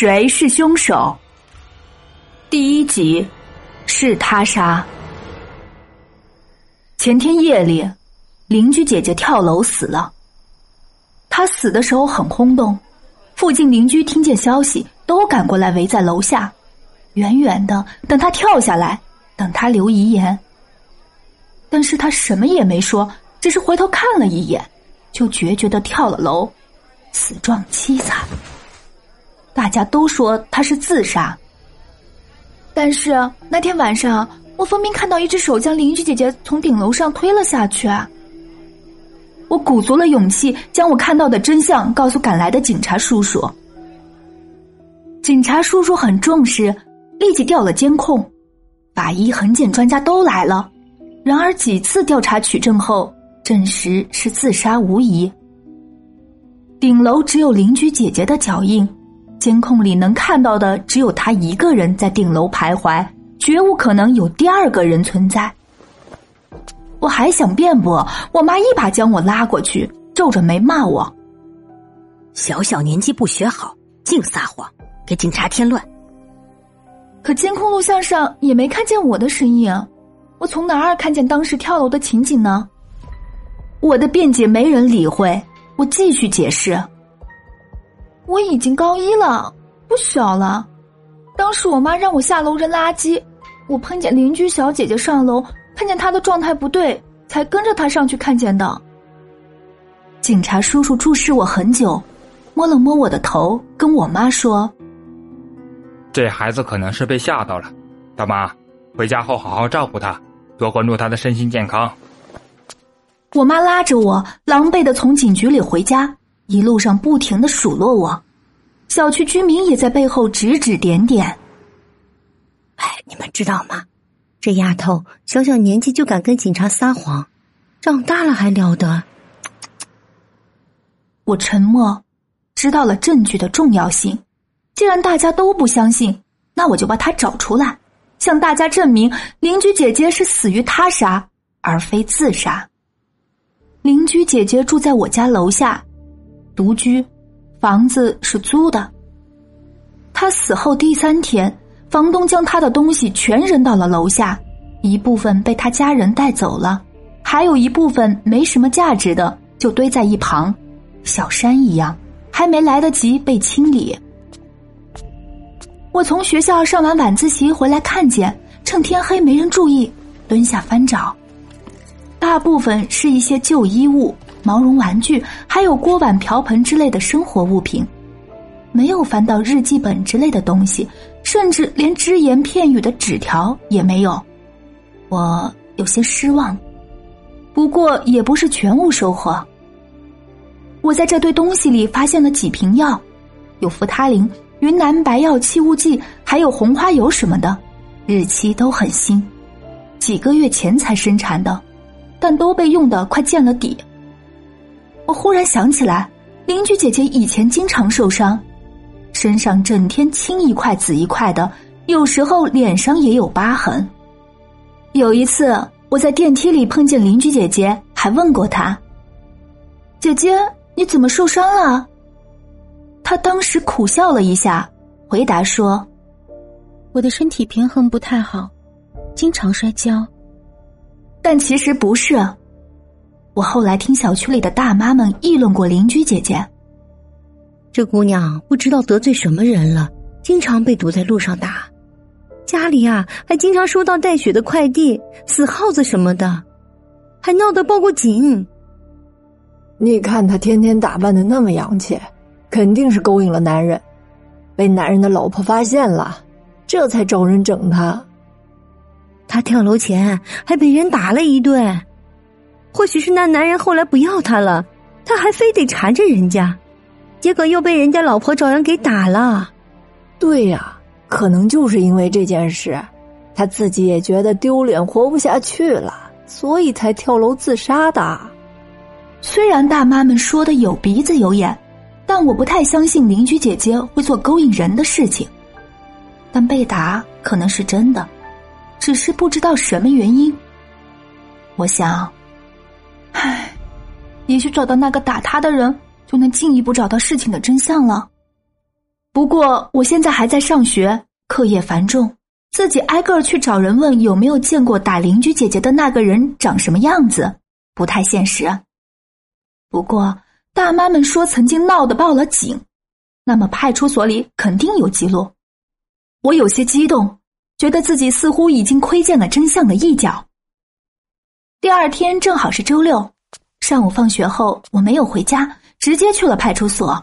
谁是凶手？第一集是他杀。前天夜里，邻居姐姐跳楼死了。她死的时候很轰动，附近邻居听见消息都赶过来围在楼下，远远的等她跳下来，等她留遗言。但是她什么也没说，只是回头看了一眼，就决绝的跳了楼，死状凄惨。大家都说他是自杀，但是那天晚上我分明看到一只手将邻居姐姐从顶楼上推了下去。我鼓足了勇气，将我看到的真相告诉赶来的警察叔叔。警察叔叔很重视，立即调了监控，法医、痕检专家都来了。然而几次调查取证后，证实是自杀无疑。顶楼只有邻居姐姐的脚印。监控里能看到的只有他一个人在顶楼徘徊，绝无可能有第二个人存在。我还想辩驳，我妈一把将我拉过去，皱着眉骂我：“小小年纪不学好，净撒谎，给警察添乱。”可监控录像上也没看见我的身影，我从哪儿看见当时跳楼的情景呢？我的辩解没人理会，我继续解释。我已经高一了，不小了。当时我妈让我下楼扔垃圾，我碰见邻居小姐姐上楼，看见她的状态不对，才跟着她上去看见的。警察叔叔注视我很久，摸了摸我的头，跟我妈说：“这孩子可能是被吓到了，大妈，回家后好好照顾他，多关注他的身心健康。”我妈拉着我，狼狈的从警局里回家。一路上不停的数落我，小区居民也在背后指指点点。哎，你们知道吗？这丫头小小年纪就敢跟警察撒谎，长大了还了得？我沉默，知道了证据的重要性。既然大家都不相信，那我就把他找出来，向大家证明邻居姐姐是死于他杀，而非自杀。邻居姐姐住在我家楼下。独居，房子是租的。他死后第三天，房东将他的东西全扔到了楼下，一部分被他家人带走了，还有一部分没什么价值的就堆在一旁，小山一样，还没来得及被清理。我从学校上完晚自习回来，看见趁天黑没人注意，蹲下翻找，大部分是一些旧衣物。毛绒玩具，还有锅碗瓢盆之类的生活物品，没有翻到日记本之类的东西，甚至连只言片语的纸条也没有。我有些失望，不过也不是全无收获。我在这堆东西里发现了几瓶药，有扶他林、云南白药气雾剂，还有红花油什么的，日期都很新，几个月前才生产的，但都被用的快见了底。我忽然想起来，邻居姐姐以前经常受伤，身上整天青一块紫一块的，有时候脸上也有疤痕。有一次我在电梯里碰见邻居姐姐，还问过她：“姐姐，你怎么受伤了？”她当时苦笑了一下，回答说：“我的身体平衡不太好，经常摔跤。”但其实不是。我后来听小区里的大妈们议论过邻居姐姐，这姑娘不知道得罪什么人了，经常被堵在路上打，家里啊还经常收到带血的快递、死耗子什么的，还闹得报过警。你看她天天打扮的那么洋气，肯定是勾引了男人，被男人的老婆发现了，这才找人整她。她跳楼前还被人打了一顿。或许是那男人后来不要她了，他还非得缠着人家，结果又被人家老婆找人给打了。对呀，可能就是因为这件事，他自己也觉得丢脸，活不下去了，所以才跳楼自杀的。虽然大妈们说的有鼻子有眼，但我不太相信邻居姐姐会做勾引人的事情。但被打可能是真的，只是不知道什么原因。我想。也许找到那个打他的人，就能进一步找到事情的真相了。不过我现在还在上学，课业繁重，自己挨个去找人问有没有见过打邻居姐姐的那个人长什么样子，不太现实。不过大妈们说曾经闹得报了警，那么派出所里肯定有记录。我有些激动，觉得自己似乎已经窥见了真相的一角。第二天正好是周六，上午放学后我没有回家，直接去了派出所。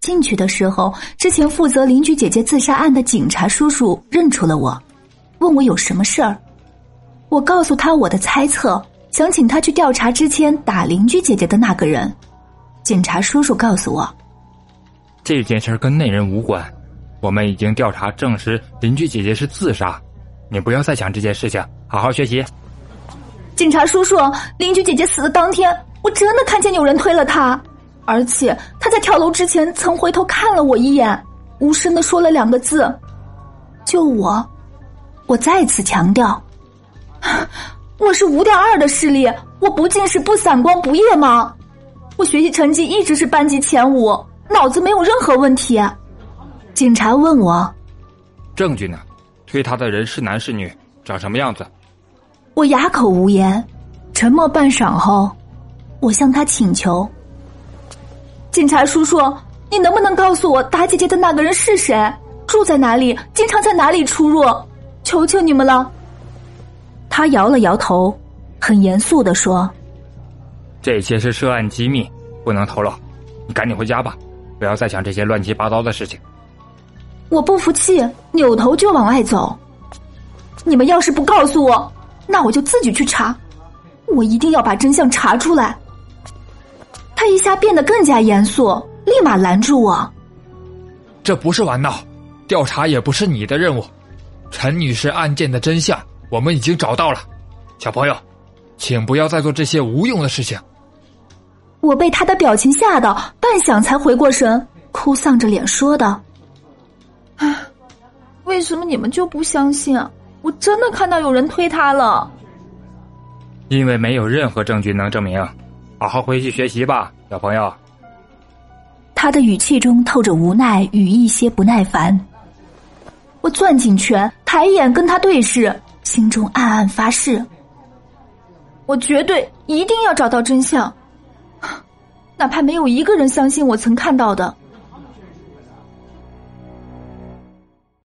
进去的时候，之前负责邻居姐姐自杀案的警察叔叔认出了我，问我有什么事儿。我告诉他我的猜测，想请他去调查之前打邻居姐姐的那个人。警察叔叔告诉我，这件事跟那人无关。我们已经调查证实，邻居姐姐是自杀。你不要再想这件事情，好好学习。警察叔叔，邻居姐姐死的当天，我真的看见有人推了她，而且她在跳楼之前曾回头看了我一眼，无声的说了两个字：“救我。”我再次强调，我是五点二的视力，我不近视不散光不夜盲，我学习成绩一直是班级前五，脑子没有任何问题。警察问我：“证据呢？推他的人是男是女？长什么样子？”我哑口无言，沉默半晌后，我向他请求：“警察叔叔，你能不能告诉我打姐姐的那个人是谁？住在哪里？经常在哪里出入？求求你们了！”他摇了摇头，很严肃的说：“这些是涉案机密，不能透露。你赶紧回家吧，不要再想这些乱七八糟的事情。”我不服气，扭头就往外走。你们要是不告诉我，那我就自己去查。我一定要把真相查出来。他一下变得更加严肃，立马拦住我。这不是玩闹，调查也不是你的任务。陈女士案件的真相我们已经找到了。小朋友，请不要再做这些无用的事情。我被他的表情吓到，半晌才回过神，哭丧着脸说道。啊，为什么你们就不相信？我真的看到有人推他了。因为没有任何证据能证明。好好回去学习吧，小朋友。他的语气中透着无奈与一些不耐烦。我攥紧拳，抬眼跟他对视，心中暗暗发誓：我绝对一定要找到真相，哪怕没有一个人相信我曾看到的。